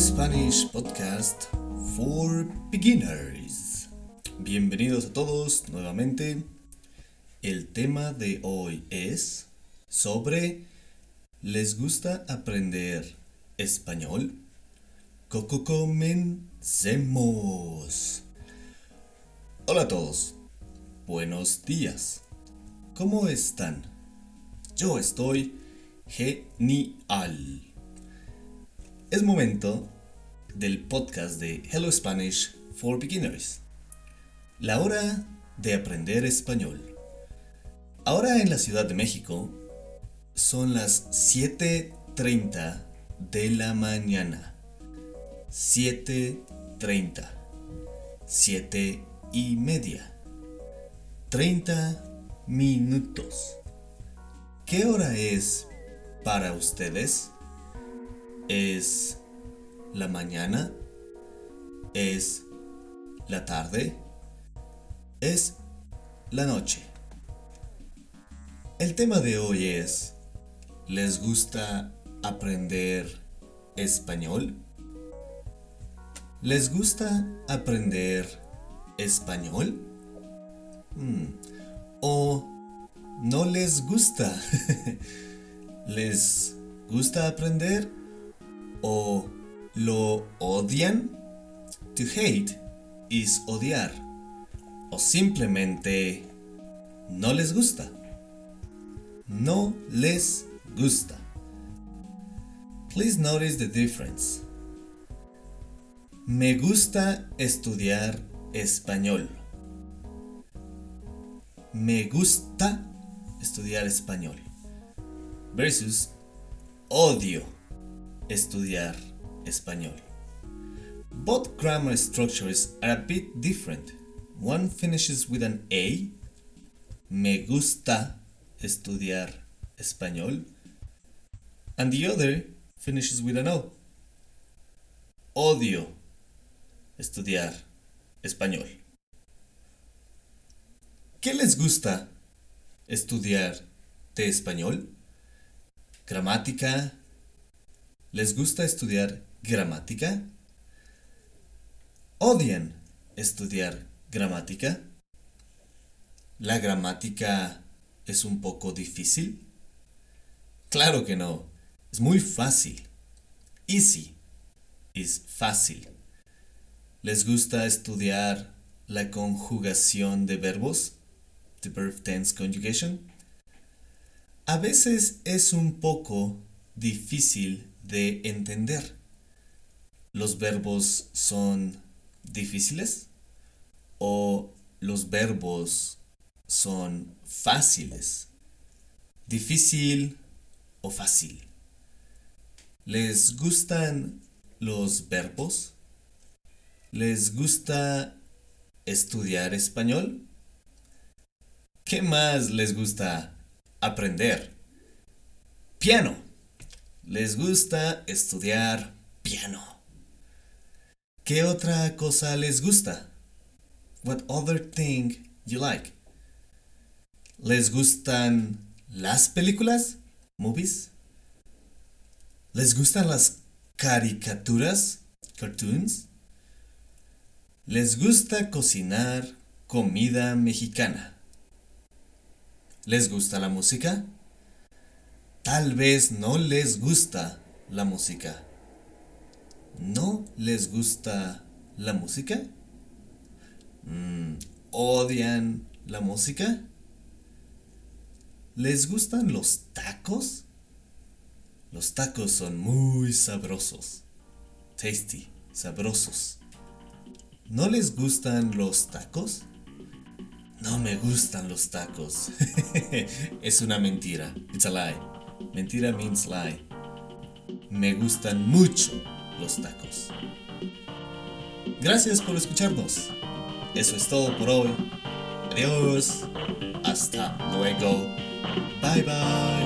Spanish Podcast for Beginners. Bienvenidos a todos nuevamente. El tema de hoy es sobre ¿Les gusta aprender español? Coco comencemos. Hola a todos. Buenos días. ¿Cómo están? Yo estoy genial. Es momento del podcast de Hello Spanish for Beginners. La hora de aprender español. Ahora en la Ciudad de México son las 7.30 de la mañana. 7.30. 7 y media. 30 minutos. ¿Qué hora es para ustedes? ¿Es la mañana? ¿Es la tarde? ¿Es la noche? El tema de hoy es, ¿les gusta aprender español? ¿Les gusta aprender español? Hmm, ¿O no les gusta? ¿Les gusta aprender? ¿O lo odian? To hate is odiar. O simplemente no les gusta. No les gusta. Please notice the difference. Me gusta estudiar español. Me gusta estudiar español. Versus odio estudiar español. Both grammar structures are a bit different. One finishes with an A. Me gusta estudiar español. And the other finishes with an O. Odio estudiar español. ¿Qué les gusta estudiar de español? Gramática. ¿Les gusta estudiar gramática? ¿Odian estudiar gramática? ¿La gramática es un poco difícil? Claro que no. Es muy fácil. Easy. Es fácil. ¿Les gusta estudiar la conjugación de verbos? The verb tense conjugation. A veces es un poco difícil de entender. ¿Los verbos son difíciles? ¿O los verbos son fáciles? ¿Difícil o fácil? ¿Les gustan los verbos? ¿Les gusta estudiar español? ¿Qué más les gusta aprender? Piano. Les gusta estudiar piano. ¿Qué otra cosa les gusta? What other thing you like? ¿Les gustan las películas? Movies? ¿Les gustan las caricaturas? Cartoons? ¿Les gusta cocinar comida mexicana? ¿Les gusta la música? Tal vez no les gusta la música. ¿No les gusta la música? Mm, ¿Odian la música? ¿Les gustan los tacos? Los tacos son muy sabrosos. Tasty, sabrosos. ¿No les gustan los tacos? No me gustan los tacos. es una mentira. It's a lie. Mentira means lie. Me gustan mucho los tacos. Gracias por escucharnos. Eso es todo por hoy. Adiós. Hasta luego. Bye bye.